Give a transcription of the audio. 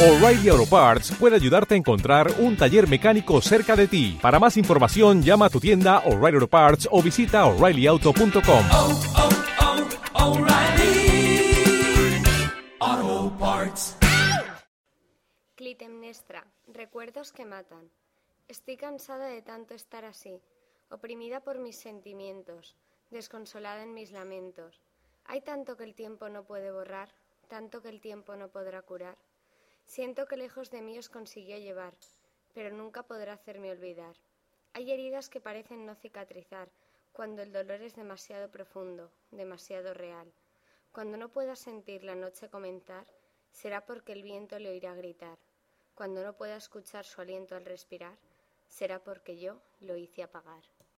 O'Reilly Auto Parts puede ayudarte a encontrar un taller mecánico cerca de ti. Para más información, llama a tu tienda O'Reilly Auto Parts o visita oreillyauto.com. oh, oh, Parts. Clitemnestra. Recuerdos que matan. Estoy cansada de tanto estar así, oprimida por mis sentimientos, desconsolada en mis lamentos. Hay tanto que el tiempo no puede borrar, tanto que el tiempo no podrá curar. Siento que lejos de mí os consiguió llevar, pero nunca podrá hacerme olvidar. Hay heridas que parecen no cicatrizar, cuando el dolor es demasiado profundo, demasiado real. Cuando no pueda sentir la noche comentar, será porque el viento le oirá gritar. Cuando no pueda escuchar su aliento al respirar, será porque yo lo hice apagar.